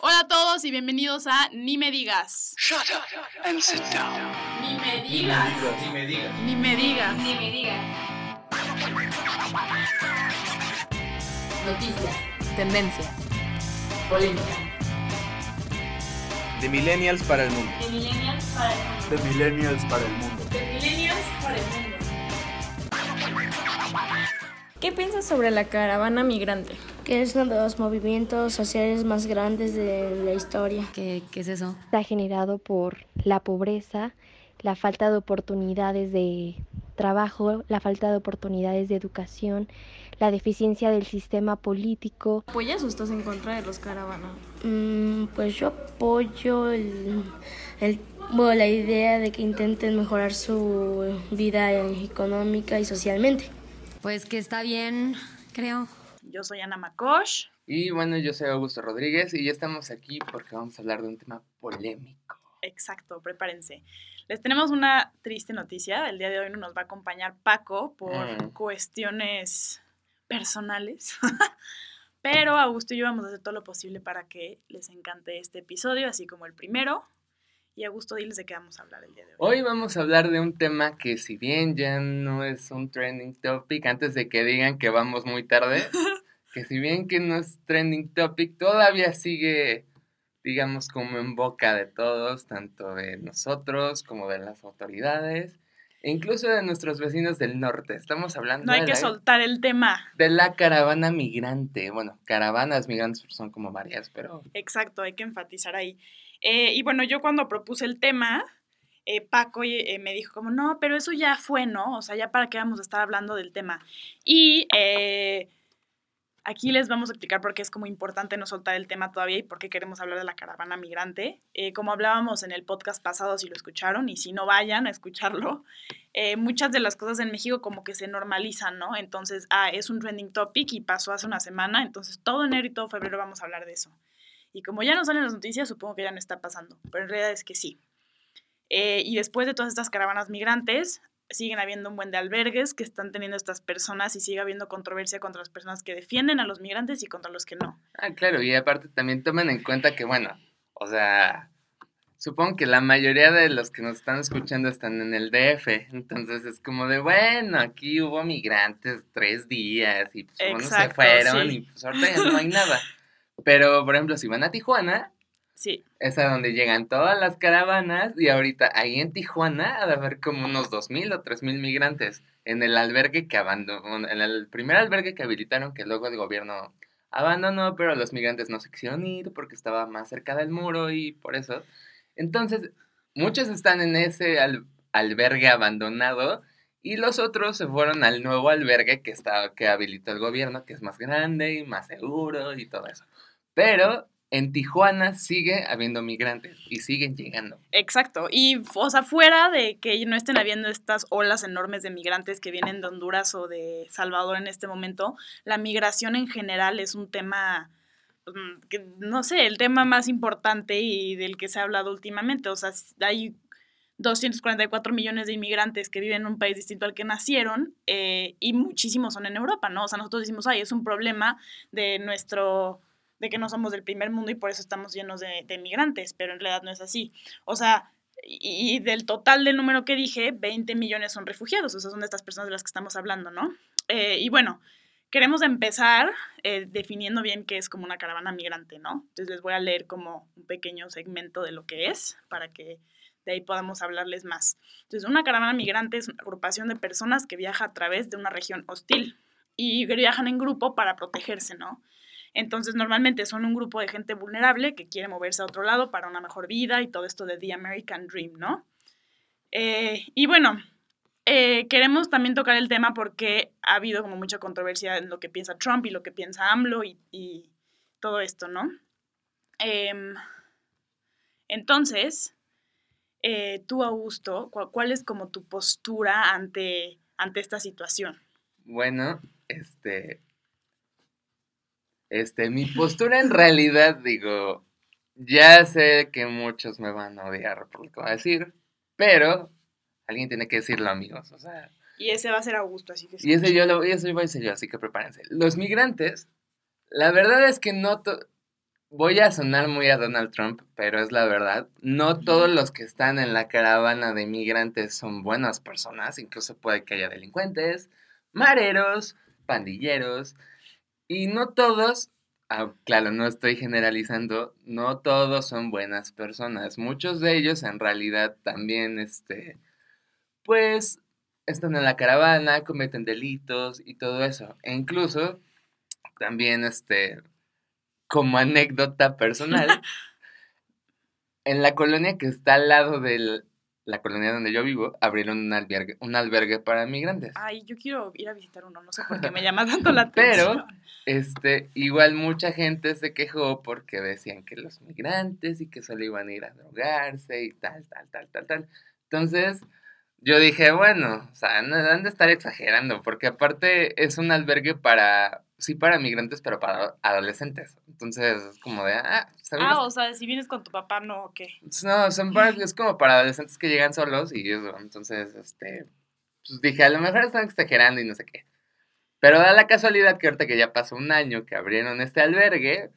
Hola a todos y bienvenidos a Ni me digas. Shut up and sit down. Ni me digas. Ni me digas. Ni me digas. Ni me digas. Noticias. Tendencias. Polémica. De millennials para el mundo. De millennials para el mundo. De millennials para el mundo. De millennials para el mundo. ¿Qué piensas sobre la caravana migrante? Que es uno de los movimientos sociales más grandes de la historia. ¿Qué, qué es eso? Está generado por la pobreza, la falta de oportunidades de trabajo, la falta de oportunidades de educación, la deficiencia del sistema político. ¿Apoyas o estás en contra de los caravanas? Mm, pues yo apoyo el, el- bueno, la idea de que intenten mejorar su vida económica y socialmente. Pues que está bien, creo. Yo soy Ana Makosh. Y bueno, yo soy Augusto Rodríguez y ya estamos aquí porque vamos a hablar de un tema polémico. Exacto, prepárense. Les tenemos una triste noticia. El día de hoy no nos va a acompañar Paco por Mm. cuestiones personales. Pero Augusto y yo vamos a hacer todo lo posible para que les encante este episodio, así como el primero. Y Augusto, diles de qué vamos a hablar el día de hoy. Hoy vamos a hablar de un tema que si bien ya no es un trending topic, antes de que digan que vamos muy tarde, que si bien que no es trending topic, todavía sigue, digamos, como en boca de todos, tanto de nosotros como de las autoridades, e incluso de nuestros vecinos del norte. Estamos hablando No hay de que la- soltar el tema. de la caravana migrante. Bueno, caravanas migrantes son como varias, pero Exacto, hay que enfatizar ahí. Eh, y bueno, yo cuando propuse el tema, eh, Paco eh, me dijo como, no, pero eso ya fue, ¿no? O sea, ya para qué vamos a estar hablando del tema. Y aquí les vamos a explicar por qué es como importante no soltar el tema todavía y por qué queremos hablar de la caravana migrante. Eh, como hablábamos en el podcast pasado, si lo escucharon, y si no vayan a escucharlo, eh, muchas de las cosas en México como que se normalizan, ¿no? Entonces, ah, es un trending topic y pasó hace una semana, entonces todo enero y todo febrero vamos a hablar de eso. Y como ya no salen las noticias, supongo que ya no está pasando, pero en realidad es que sí. Eh, y después de todas estas caravanas migrantes, siguen habiendo un buen de albergues que están teniendo estas personas y sigue habiendo controversia contra las personas que defienden a los migrantes y contra los que no. Ah, claro, y aparte también tomen en cuenta que, bueno, o sea, supongo que la mayoría de los que nos están escuchando están en el DF, entonces es como de, bueno, aquí hubo migrantes tres días y pues unos se Exacto, fueron sí. y pues ahorita ya no hay nada. Pero, por ejemplo, si van a Tijuana, Sí, es a donde llegan todas las caravanas y ahorita ahí en Tijuana ha de haber como unos 2.000 o 3.000 migrantes en el albergue que abandonó, en el primer albergue que habilitaron que luego el gobierno abandonó, pero los migrantes no se quisieron ir porque estaba más cerca del muro y por eso. Entonces, muchos están en ese al- albergue abandonado y los otros se fueron al nuevo albergue que, está, que habilitó el gobierno, que es más grande y más seguro y todo eso. Pero en Tijuana sigue habiendo migrantes y siguen llegando. exacto. Y, o sea, fuera de que no estén habiendo estas olas enormes de migrantes que vienen de Honduras o de Salvador en este momento, la migración en general es un tema mm, que, no sé, el tema más importante y del que se ha hablado últimamente. O sea, hay 244 millones de inmigrantes que viven en un país distinto al que nacieron eh, y muchísimos son en Europa, ¿no? O sea, nosotros decimos, ay, es un problema de nuestro de que no somos del primer mundo y por eso estamos llenos de, de migrantes, pero en realidad no es así. O sea, y, del total del número que dije, 20 millones son refugiados, o sea, son de estas personas de las que estamos hablando, ¿no? Eh, y bueno, queremos empezar eh, definiendo bien qué es como una caravana migrante, ¿no? Entonces les voy a leer como un pequeño segmento de lo que es para que de ahí podamos hablarles más. Entonces, una caravana migrante es una agrupación de personas que viaja a través de una región hostil y viajan en grupo para protegerse, ¿no? Entonces, normalmente son un grupo de gente vulnerable que quiere moverse a otro lado para una mejor vida y todo esto de The American Dream, ¿no? Eh, y bueno, eh, queremos también tocar el tema porque ha habido como mucha controversia en lo que piensa Trump y lo que piensa AMLO y, todo esto, ¿no? Em, entonces, eh, tú, Augusto, ¿cuál, cuál es como tu postura ante, ante esta situación? Bueno, este. Este, mi postura en realidad, digo, ya sé que muchos me van a odiar por lo que voy a decir, pero alguien tiene que decirlo, amigos. O sea, Y ese va a ser Augusto, así que... y ese yo lo y eso voy a decir yo, así que prepárense. Los migrantes, la verdad es que no. voy a sonar muy a Donald Trump, pero es la verdad. No todos los que están en la caravana de migrantes son buenas personas, incluso puede que haya delincuentes, mareros, pandilleros, y no todos, ah, claro, no estoy generalizando, no todos son buenas personas. Muchos de ellos en realidad también, este, pues, están en la caravana, cometen delitos y todo eso. E incluso, también, este, como anécdota personal, en la colonia que está al lado de la colonia donde yo vivo, abrieron un albergue, un albergue para migrantes. Ay, yo quiero ir a visitar uno, no sé por qué me llama tanto la atención. Pero, este, igual mucha gente se quejó porque decían que los migrantes y que solo iban a ir a drogarse y tal, tal, tal, tal, tal. Entonces, yo dije, bueno, o sea, no han de estar exagerando, porque aparte es un albergue para, sí para migrantes, pero para adolescentes. Entonces, es como de, ah, ¿sabes? Ah, o sea, si vienes con tu papá, no, ¿o qué? No, son para- es como para adolescentes que llegan solos y eso. Entonces, este, pues dije, a lo mejor están exagerando y no sé qué. Pero da la casualidad que ahorita que ya pasó un año que abrieron este albergue,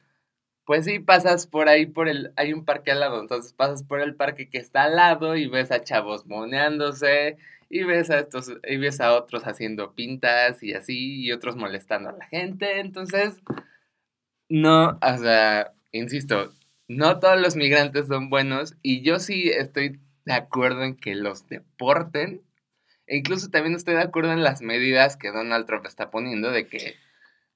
pues sí, pasas por ahí, por el, hay un parque al lado, entonces pasas por el parque que está al lado y ves a chavos moneándose y ves a estos, y ves a otros haciendo pintas y así, y otros molestando a la gente, entonces, no, o sea, insisto, no todos los migrantes son buenos y yo sí estoy de acuerdo en que los deporten. E incluso también estoy de acuerdo en las medidas que Donald Trump está poniendo de que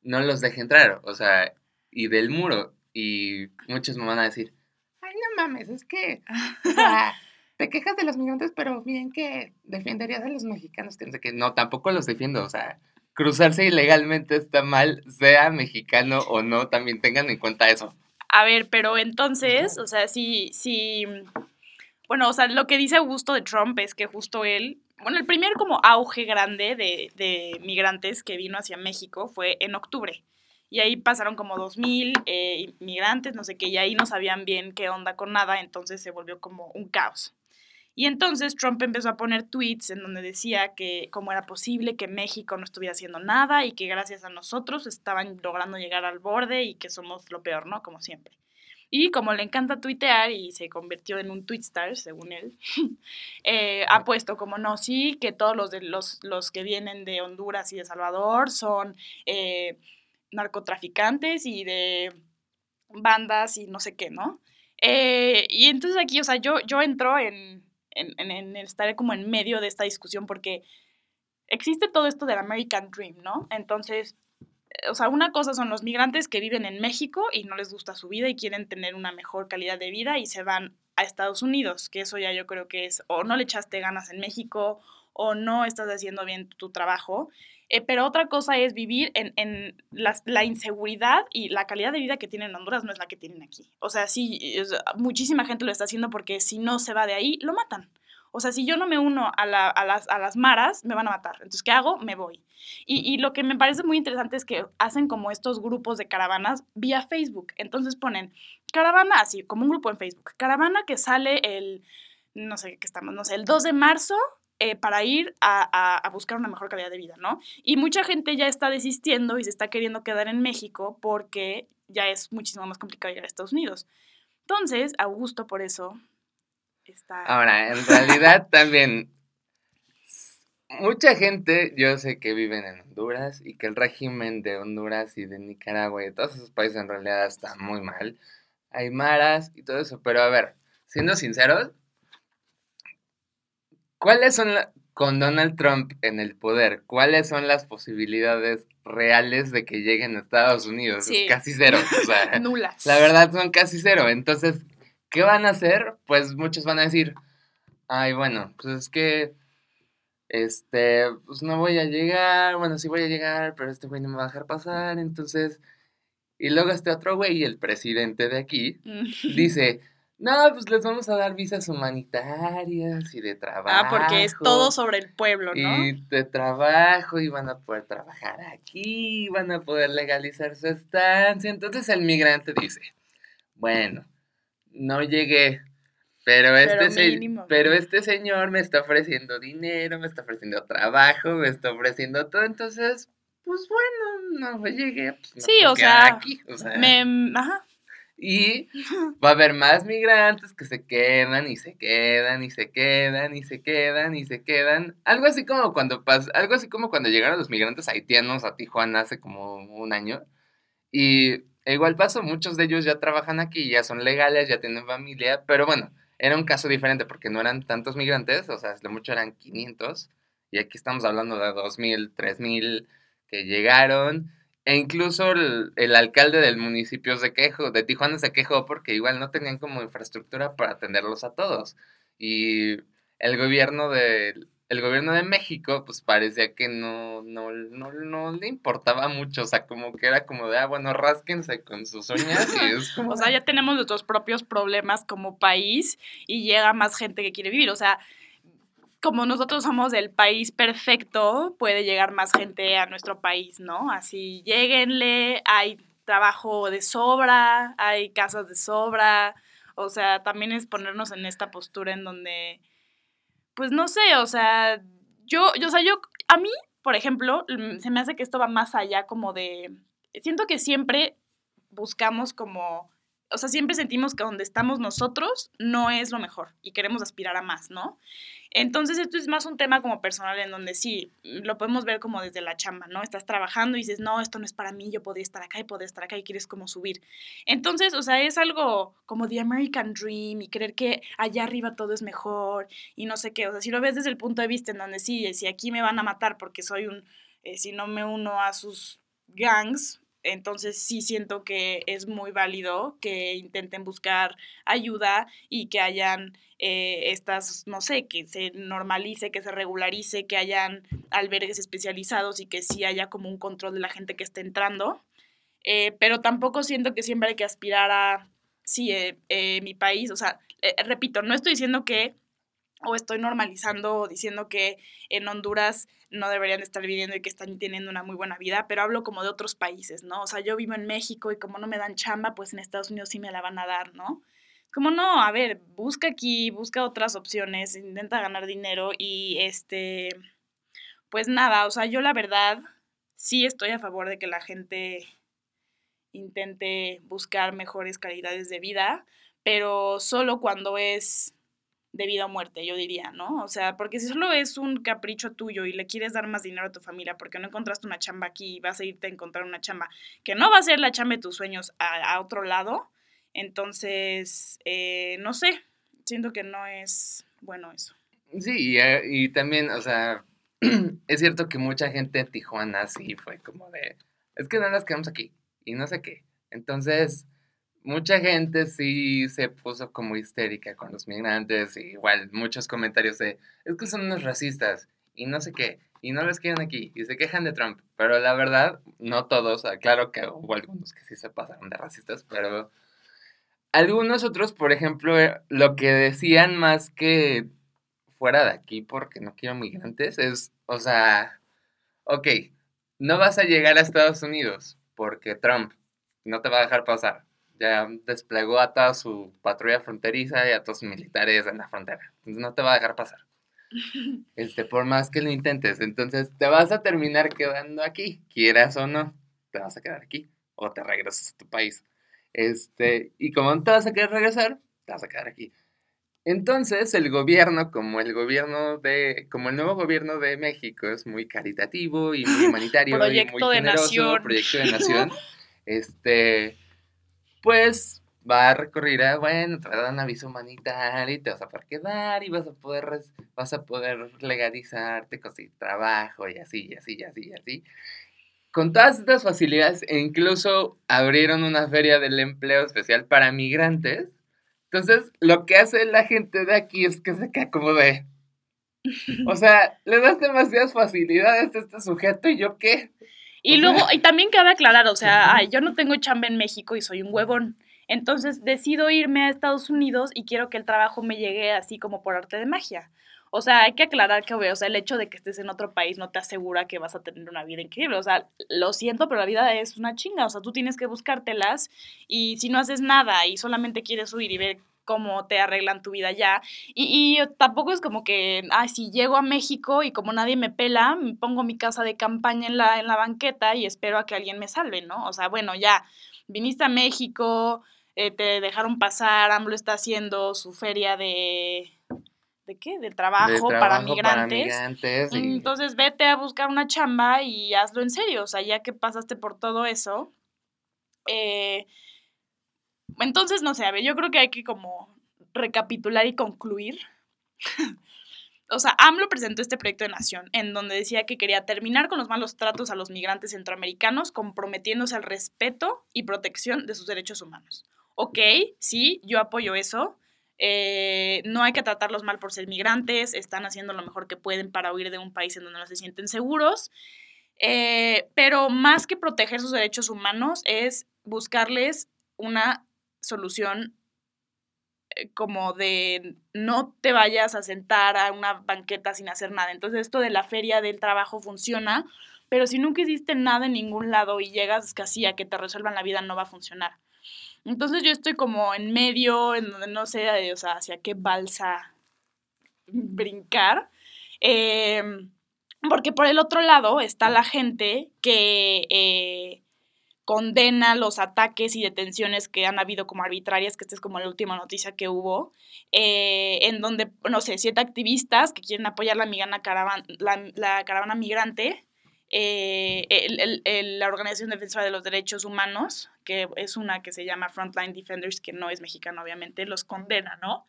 no los deje entrar, o sea, y del muro. Y muchos me van a decir, ay, no mames, es que, o sea, te quejas de los migrantes, pero bien que defenderías a los mexicanos, que no sé qué. No, tampoco los defiendo, o sea, cruzarse ilegalmente está mal, sea mexicano o no, también tengan en cuenta eso. A ver, pero entonces, o sea, sí, sí, bueno, o sea, lo que dice Augusto de Trump es que justo él, bueno, el primer como auge grande de, de migrantes que vino hacia México fue en octubre. Y ahí pasaron como 2.000 eh, migrantes, no sé qué, y ahí no sabían bien qué onda con nada, entonces se volvió como un caos. Y entonces Trump empezó a poner tweets en donde decía que cómo era posible que México no estuviera haciendo nada y que gracias a nosotros estaban logrando llegar al borde y que somos lo peor, ¿no? Como siempre. Y como le encanta tuitear y se convirtió en un tweetstar, según él, eh, ha puesto como no, sí, que todos los, de, los, los que vienen de Honduras y de Salvador son eh, narcotraficantes y de bandas y no sé qué, ¿no? Eh, y entonces aquí, o sea, yo, yo entro en, en, en, en estar como en medio de esta discusión porque existe todo esto del American Dream, ¿no? Entonces, o sea, una cosa son los migrantes que viven en México y no les gusta su vida y quieren tener una mejor calidad de vida y se van a Estados Unidos, que eso ya yo creo que es o no le echaste ganas en México o no estás haciendo bien tu trabajo. Eh, pero otra cosa es vivir en, en la, la, inseguridad y la calidad de vida que tienen en Honduras no es la que tienen aquí. O sea, sí, es, muchísima gente lo está haciendo porque si no se va de ahí, lo matan. O sea, si yo no me uno a, la, a, las, a las maras, me van a matar. Entonces, ¿qué hago? Me voy. Y, y, lo que me parece muy interesante es que hacen como estos grupos de caravanas vía Facebook. Entonces ponen caravana, así, como un grupo en Facebook. Caravana que sale el, no sé qué estamos, no sé, el 2 de marzo eh, para ir a, a, a, buscar una mejor calidad de vida, ¿no? Y mucha gente ya está desistiendo y se está queriendo quedar en México porque ya es muchísimo más complicado llegar a Estados Unidos. Entonces, Augusto por eso está... Ahora, en realidad también, mucha gente, yo sé que viven en Honduras y que el régimen de Honduras y de Nicaragua y de todos esos países en realidad está muy mal. Hay maras y todo eso, pero a ver, siendo sinceros, ¿Cuáles son, la, con Donald Trump en el poder, cuáles son las posibilidades reales de que lleguen a Estados Unidos? Sí. Es casi cero. O sea, Nulas. La verdad son casi cero. Entonces, ¿qué van a hacer? Pues muchos van a decir, ay, bueno, pues es que, este, pues no voy a llegar, bueno, sí voy a llegar, pero este güey no me va a dejar pasar, entonces... Y luego este otro güey, el presidente de aquí, dice, no, pues les vamos a dar visas humanitarias y de trabajo. Ah, porque es todo sobre el pueblo, ¿no? Y de trabajo, y van a poder trabajar aquí, van a poder legalizar su estancia. Entonces el migrante dice, bueno, no llegué, pero este, pero, se, pero este señor me está ofreciendo dinero, me está ofreciendo trabajo, me está ofreciendo todo, entonces, pues bueno, no llegué. Pues, no sí, o sea, aquí, o sea, me, ajá. Y va a haber más migrantes que se quedan y se quedan y se quedan y se quedan y se quedan. Algo así como cuando pas algo así como cuando llegaron los migrantes haitianos a Tijuana hace como un año. Y igual pasó, muchos de ellos ya trabajan aquí, ya son legales, ya tienen familia, pero bueno, era un caso diferente porque no eran tantos migrantes, o sea, de mucho eran 500, y aquí estamos hablando de 2.000, 3.000 que llegaron, e incluso el, el, alcalde del municipio se quejó, de Tijuana se quejó porque igual no tenían como infraestructura para atenderlos a todos, y el gobierno de, el gobierno de México, pues parecía que no, no, no, no le importaba mucho, o sea, como que era como de, ah, bueno, rásquense con sus uñas y es como... O sea, ya tenemos nuestros propios problemas como país y llega más gente que quiere vivir, o sea, como nosotros somos el país perfecto, puede llegar más gente a nuestro país, ¿no? Así, lleguenle, hay trabajo de sobra, hay casas de sobra, o sea, también es ponernos en esta postura en donde pues no sé, o sea, yo, yo, o sea, yo, a mí, por ejemplo, se me hace que esto va más allá como de, siento que siempre buscamos como, o sea, siempre sentimos que donde estamos nosotros no es lo mejor y queremos aspirar a más, ¿no? Entonces esto es más un tema como personal en donde sí, lo podemos ver como desde la chamba, ¿no? Estás trabajando y dices, no, esto no es para mí, yo podría estar acá y podría estar acá y quieres como subir. Entonces, o sea, es algo como the American Dream y creer que allá arriba todo es mejor y no sé qué. O sea, si lo ves desde el punto de vista en donde sí, si aquí me van a matar porque soy un, eh, si no me uno a sus gangs, entonces sí siento que es muy válido que intenten buscar ayuda y que hayan eh, estas, no sé, que se normalice, que se regularice, que hayan albergues especializados y que sí haya como un control de la gente que esté entrando. Eh, pero tampoco siento que siempre hay que aspirar a, sí, eh, mi país, o sea, repito, no estoy diciendo que o estoy normalizando o diciendo que en Honduras no deberían estar viviendo y que están teniendo una muy buena vida, pero hablo como de otros países, ¿no? O sea, yo vivo en México y como no me dan chamba, pues en Estados Unidos sí me la van a dar, ¿no? Como no, a ver, busca aquí, busca otras opciones, intenta ganar dinero y este, pues nada, o sea, yo la verdad sí estoy a favor de que la gente intente buscar mejores calidades de vida, pero solo cuando es de vida o muerte, yo diría, ¿no? O sea, porque si solo es un capricho tuyo y le quieres dar más dinero a tu familia porque no encontraste una chamba aquí y vas a irte a encontrar una chamba que no va a ser la chamba de tus sueños a, otro lado, entonces, eh, no sé, siento que no es bueno eso. Sí, y, y también, o sea, es cierto que mucha gente en Tijuana sí fue como de, es que no las quedamos aquí y no sé qué. Entonces, mucha gente sí se puso como histérica con los migrantes, y igual muchos comentarios de, es que son unos racistas y no sé qué, y no los quieren aquí, y se quejan de Trump, pero la verdad, no todos, claro que hubo algunos que sí se pasaron de racistas, pero algunos otros, por ejemplo, eh, lo que decían más que fuera de aquí porque no quiero migrantes es, o sea, ok, no vas a llegar a Estados Unidos porque Trump no te va a dejar pasar ya desplegó a toda su patrulla fronteriza y a todos sus militares en la frontera. Entonces no te va a dejar pasar. Este, por más que lo intentes. Entonces te vas a terminar quedando aquí, quieras o no, te vas a quedar aquí o te regresas a tu país. Este, y como no te vas a querer regresar, te vas a quedar aquí. Entonces, el gobierno, como el gobierno de, como el nuevo gobierno de México es muy caritativo y muy humanitario y muy generoso, nación. proyecto de nación, este, pues va a recurrir a, bueno, te va a dar un aviso humanitario y te vas a poder quedar y vas a poder, vas a poder legalizarte, conseguir trabajo y así, y así, y así, y así. Con todas estas facilidades, e incluso abrieron una feria del empleo especial para migrantes. Entonces, lo que hace la gente de aquí es que se queda como de... O sea, le das demasiadas facilidades a este sujeto y yo qué. Y luego, y también cabe aclarar, o sea, yo no tengo chamba en México y soy un huevón. Entonces decido irme a Estados Unidos y quiero que el trabajo me llegue así como por arte de magia. O sea, hay que aclarar que, o sea, el hecho de que estés en otro país no te asegura que vas a tener una vida increíble. O sea, lo siento, pero la vida es una chinga. O sea, tú tienes que buscártelas y si no haces nada y solamente quieres huir y ver cómo te arreglan tu vida ya. Y, y, tampoco es como que, ay, si llego a México y como nadie me pela, pongo mi casa de campaña en la, en la banqueta y espero a que alguien me salve, ¿no? O sea, bueno, ya, viniste a México, eh, te dejaron pasar, AMLO está haciendo su feria de... ¿De qué? De trabajo, de para trabajo migrantes. migrantes y- Entonces vete a buscar una chamba y hazlo en serio, o sea, ya que pasaste por todo eso. eh, entonces, no sé, a ver, yo creo que hay que como recapitular y concluir. o sea, AMLO presentó este proyecto de nación en donde decía que quería terminar con los malos tratos a los migrantes centroamericanos, comprometiéndose al respeto y protección de sus derechos humanos. Ok, sí, yo apoyo eso. Eh, no hay que tratarlos mal por ser migrantes, están haciendo lo mejor que pueden para huir de un país en donde no se sienten seguros. Eh, pero más que proteger sus derechos humanos es buscarles una solución eh, como de no te vayas a sentar a una banqueta sin hacer nada. Entonces esto de la feria del trabajo funciona, pero si nunca hiciste nada en ningún lado y llegas casi a que te resuelvan la vida, no va a funcionar. Entonces yo estoy como en medio, en donde no sé, o sea, hacia qué balsa brincar. Em, porque por el otro lado está la gente que eh, condena los ataques y detenciones que han habido como arbitrarias, que esta es como la última noticia que hubo, eh, en donde, no sé, siete activistas que quieren apoyar la, migana caravan- la, caravana migrante, eh, la Organización Defensora de los Derechos Humanos, que es una que se llama Frontline Defenders, que no es mexicana, obviamente, los condena, ¿no?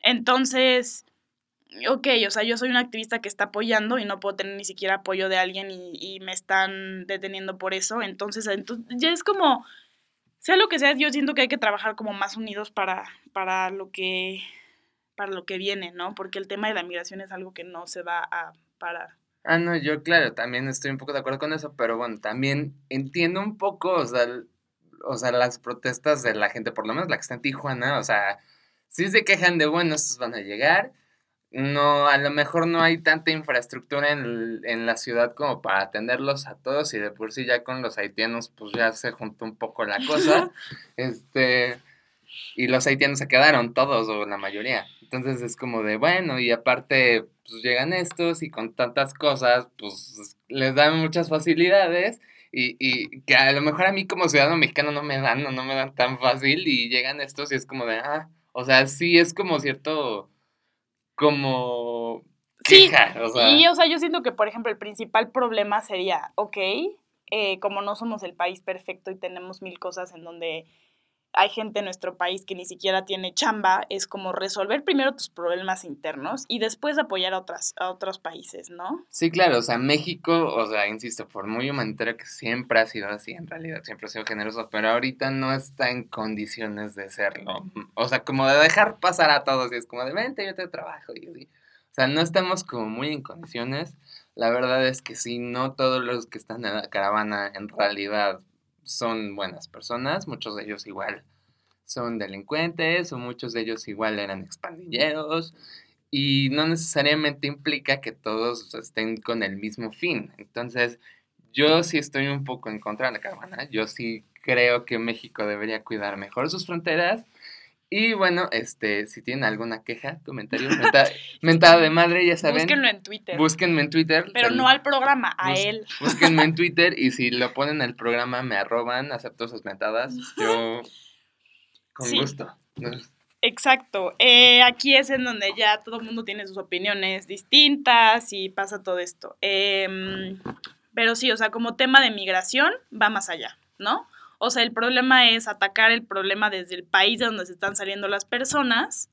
Entonces, ok, o sea, yo soy una activista que está apoyando y no puedo tener ni siquiera apoyo de alguien y, y me están deteniendo por eso. Entonces, entonces, ya es como, sea lo que sea, yo siento que hay que trabajar como más unidos para, para lo que para lo que viene, ¿no? Porque el tema de la migración es algo que no se va a parar. Ah, no, yo claro, también estoy un poco de acuerdo con eso, pero bueno, también entiendo un poco, o sea, o sea, las protestas de la gente, por lo menos la que está en Tijuana, o sea, sí se quejan de, bueno, estos van a llegar, no, a lo mejor no hay tanta infraestructura en, el- en la ciudad como para atenderlos a todos y de por sí ya con los haitianos pues ya se juntó un poco la cosa, este, y los haitianos se quedaron todos o la mayoría, entonces es como de, bueno, y aparte pues llegan estos y con tantas cosas pues les dan muchas facilidades. Y, y que a lo mejor a mí como ciudadano mexicano no me dan, no, no me dan tan fácil y llegan estos y es como de, ah, o sea, sí es como cierto, como Sí, queja, o sea, Y, o sea, yo siento que, por ejemplo, el principal problema sería, ok, eh, como no somos el país perfecto y tenemos mil cosas en donde hay gente en nuestro país que ni siquiera tiene chamba, es como resolver primero tus problemas internos y después apoyar a, otras, a otros países, ¿no? Sí, claro, o sea, México, o sea, insisto, por muy humanitario que siempre ha sido así, en realidad, siempre ha sido generoso, pero ahorita no está en condiciones de serlo. O sea, como de dejar pasar a todos y es como de, vente, yo te trabajo y así. O sea, no estamos como muy en condiciones. La verdad es que sí, no todos los que están en la caravana en realidad son buenas personas, muchos de ellos igual son delincuentes o muchos de ellos igual eran expandilleros y no necesariamente implica que todos estén con el mismo fin. Entonces, yo sí estoy un poco en contra de la caravana. Yo sí creo que México debería cuidar mejor sus fronteras. Y bueno, este, si tienen alguna queja, comentario, menta- mentada de madre, ya saben. Búsquenlo en Twitter. Búsquenme en Twitter. pero sal- no al programa, a bus- él. Búsquenme en Twitter y si lo ponen al programa me arroban, acepto sus mentadas. Yo con Sí. gusto. Exacto. Eh, aquí es en donde ya todo el mundo tiene sus opiniones distintas y pasa todo esto. Em, pero sí, o sea, como tema de migración va más allá, ¿no? O sea, el problema es atacar el problema desde el país de donde se están saliendo las personas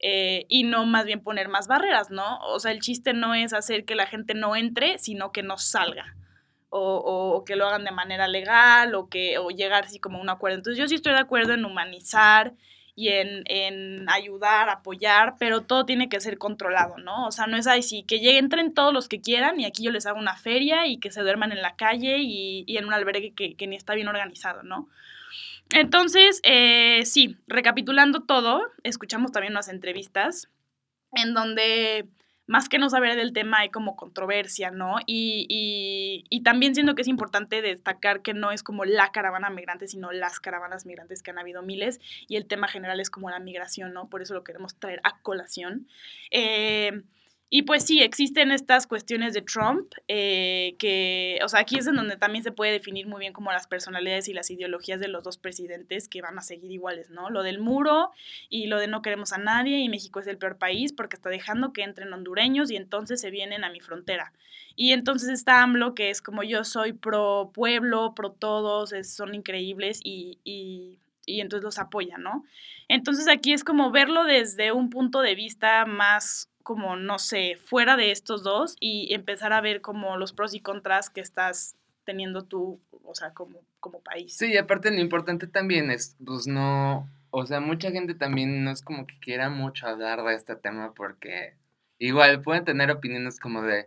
eh, y no más bien poner más barreras, ¿no? O sea, el chiste no es hacer que la gente no entre, sino que no salga. O, o- que lo hagan de manera legal o que o llegar así como a un acuerdo. Entonces yo sí estoy de acuerdo en humanizar y en, en ayudar, apoyar, pero todo tiene que ser controlado, ¿no? O sea, no es así, que lleguen, entren todos los que quieran y aquí yo les hago una feria y que se duerman en la calle y, y en un albergue que, que ni está bien organizado, ¿no? Entonces, eh, sí, recapitulando todo, escuchamos también unas entrevistas en donde más que no saber del tema hay como controversia, ¿no? Y, y, y también siento que es importante destacar que no es como la caravana migrante, sino las caravanas migrantes que han habido miles y el tema general es como la migración, ¿no? Por eso lo queremos traer a colación. Eh, Y pues sí, existen estas cuestiones de Trump, eh, que, o sea, aquí es en donde también se puede definir muy bien como las personalidades y las ideologías de los dos presidentes que van a seguir iguales, ¿no? Lo del muro y lo de no queremos a nadie y México es el peor país porque está dejando que entren hondureños y entonces se vienen a mi frontera. Y entonces está AMLO, que es como yo soy pro pueblo, pro todos, son increíbles y, y, y entonces los apoya, ¿no? Entonces aquí es como verlo desde un punto de vista más como, no sé, fuera de estos dos y empezar a ver como los pros y contras que estás teniendo tú, o sea, como, como país. Sí, y aparte lo importante también es, pues no, o sea, mucha gente también no es como que quiera mucho hablar de este tema porque igual pueden tener opiniones como de,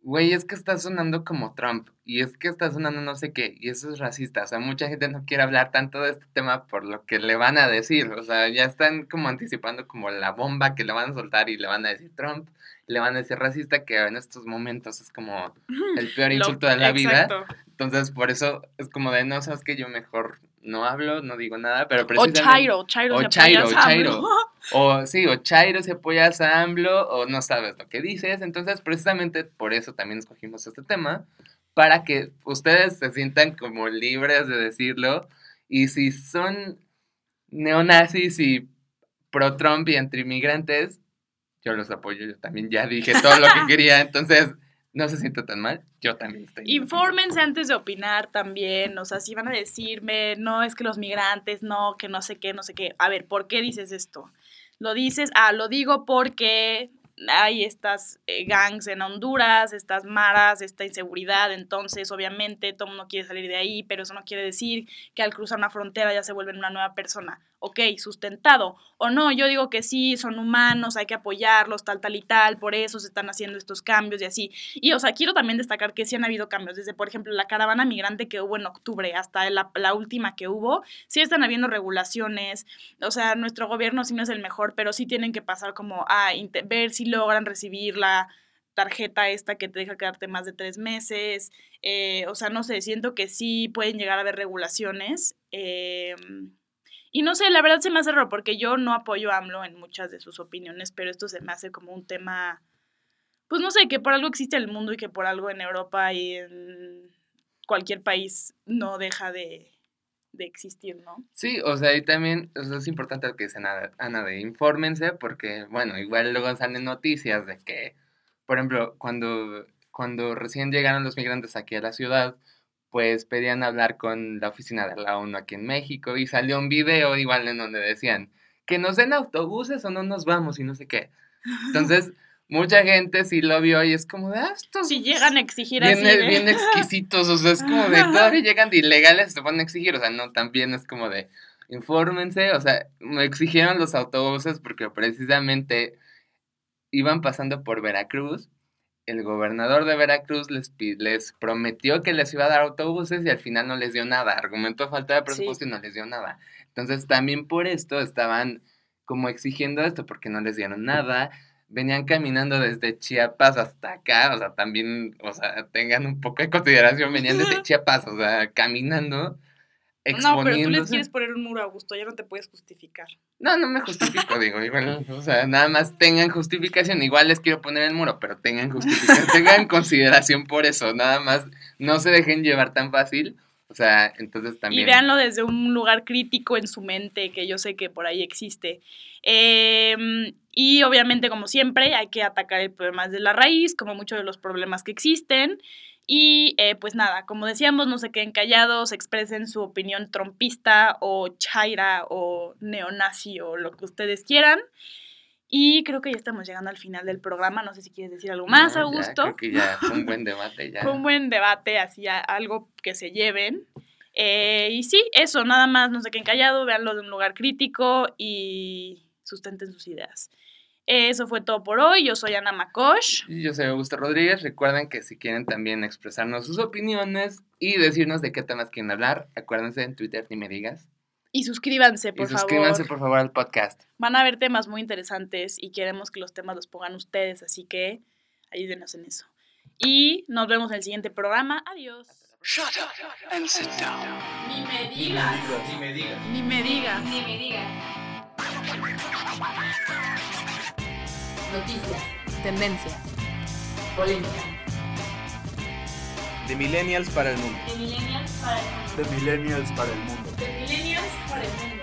güey, es que está sonando como Trump y es que está sonando no sé qué y eso es racista. O sea, mucha gente no quiere hablar tanto de este tema por lo que le van a decir. O sea, ya están como anticipando como la bomba que le van a soltar y le van a decir Trump, le van a decir racista, que en estos momentos es como el peor Lo- insulto de la vida. exacto. Entonces, por eso es como de, no, sabes que yo mejor no hablo, no digo nada, pero O precisamente... Chairo, Chairo O se Chairo, apoya a Chairo. AMLO. O sí, o Chairo si apoyas a AMLO o no sabes lo que dices. Entonces, precisamente por eso también escogimos este tema, para que ustedes se sientan como libres de decirlo. Y si son neonazis y pro-Trump y anti-inmigrantes, yo los apoyo. Yo también ya dije todo lo que quería. Entonces, no se sienta tan mal. Yo también estoy. Infórmense antes de opinar también, o sea, si van a decirme, no, es que los migrantes, no, que no sé qué, no sé qué. A ver, ¿por qué dices esto? Lo dices, ah, lo digo porque hay estas eh, gangs en Honduras, estas maras, esta inseguridad, entonces obviamente todo el mundo quiere salir de ahí, pero eso no quiere decir que al cruzar una frontera ya se vuelven una nueva persona. Ok, sustentado. O no, yo digo que sí, son humanos, hay que apoyarlos, tal, tal y tal, por eso se están haciendo estos cambios y así. Y, o sea, quiero también destacar que sí han habido cambios, desde, por ejemplo, la caravana migrante que hubo en octubre hasta la, la última que hubo, sí están habiendo regulaciones, o sea, nuestro gobierno sí no es el mejor, pero sí tienen que pasar como a ver si logran recibir la tarjeta esta que te deja quedarte más de tres meses, eh, o sea, no sé, siento que sí pueden llegar a haber regulaciones. eh, y no sé, la verdad se me hace raro porque yo no apoyo a AMLO en muchas de sus opiniones, pero esto se me hace como un tema pues no sé, que por algo existe el mundo y que por algo en Europa y en cualquier país no deja de, de existir, ¿no? Sí, o sea, y también es importante lo que dice Ana, Ana de infórmense, porque, bueno, igual luego salen noticias de que, por ejemplo, cuando, cuando recién llegaron los migrantes aquí a la ciudad, pues pedían hablar con la oficina de la ONU aquí en México y salió un video igual en donde decían que nos den autobuses o no nos vamos y no sé qué. Entonces, mucha gente sí lo vio y es como de, ah, estos Si llegan a exigir bien, así, de- bien exquisitos, o sea, es como de todavía llegan de ilegales, se van a exigir, o sea, no, también es como de infórmense, o sea, me exigieron los autobuses porque precisamente iban pasando por Veracruz, el gobernador de Veracruz les, les prometió que les iba a dar autobuses y al final no les dio nada, argumentó falta de presupuesto y no les dio nada. Entonces también por esto estaban como exigiendo esto porque no les dieron nada, venían caminando desde Chiapas hasta acá, o sea, también, o sea, tengan un poco de consideración, venían desde Chiapas, o sea, caminando, No, pero tú les exponiéndose. quieres poner un muro a Augusto, ya no te puedes justificar. No, no me justifico, digo, igual, o sea, nada más tengan justificación, igual les quiero poner el muro, pero tengan justificación, tengan consideración por eso, nada más, no se dejen llevar tan fácil, o sea, entonces también... Y véanlo desde un lugar crítico en su mente, que yo sé que por ahí existe. Em, y obviamente, como siempre, hay que atacar el problema desde la raíz, como muchos de los problemas que existen. Y eh, pues nada, como decíamos, no se queden callados, expresen su opinión trompista o chaira o neonazi o lo que ustedes quieran. Y creo que ya estamos llegando al final del programa. No sé si quieres decir algo más, No, ya, Augusto. creo que ya fue un buen debate, ya. Fue un buen debate, así algo que se lleven. Eh, y sí, eso, nada más, no se queden callados, véanlo de un lugar crítico y sustenten sus ideas. Eso fue todo por hoy. Yo soy Ana Makosh. Y Yo soy Augusto Rodríguez. Recuerden que si quieren también expresarnos sus opiniones y decirnos de qué temas quieren hablar, acuérdense en Twitter ni me digas. Y suscríbanse, por y suscríbanse favor. por favor al podcast. Van a haber temas muy interesantes y queremos que los temas los pongan ustedes, así que ayúdenos en eso. Y nos vemos en el siguiente programa. Adiós. Shut up and sit down. Ni me digas. Ni me digas. Ni me digas. Noticias. Tendencias. Polémica. De Millennials para el mundo. De millennials para el mundo. De Millennials para el mundo. De millennials para el mundo.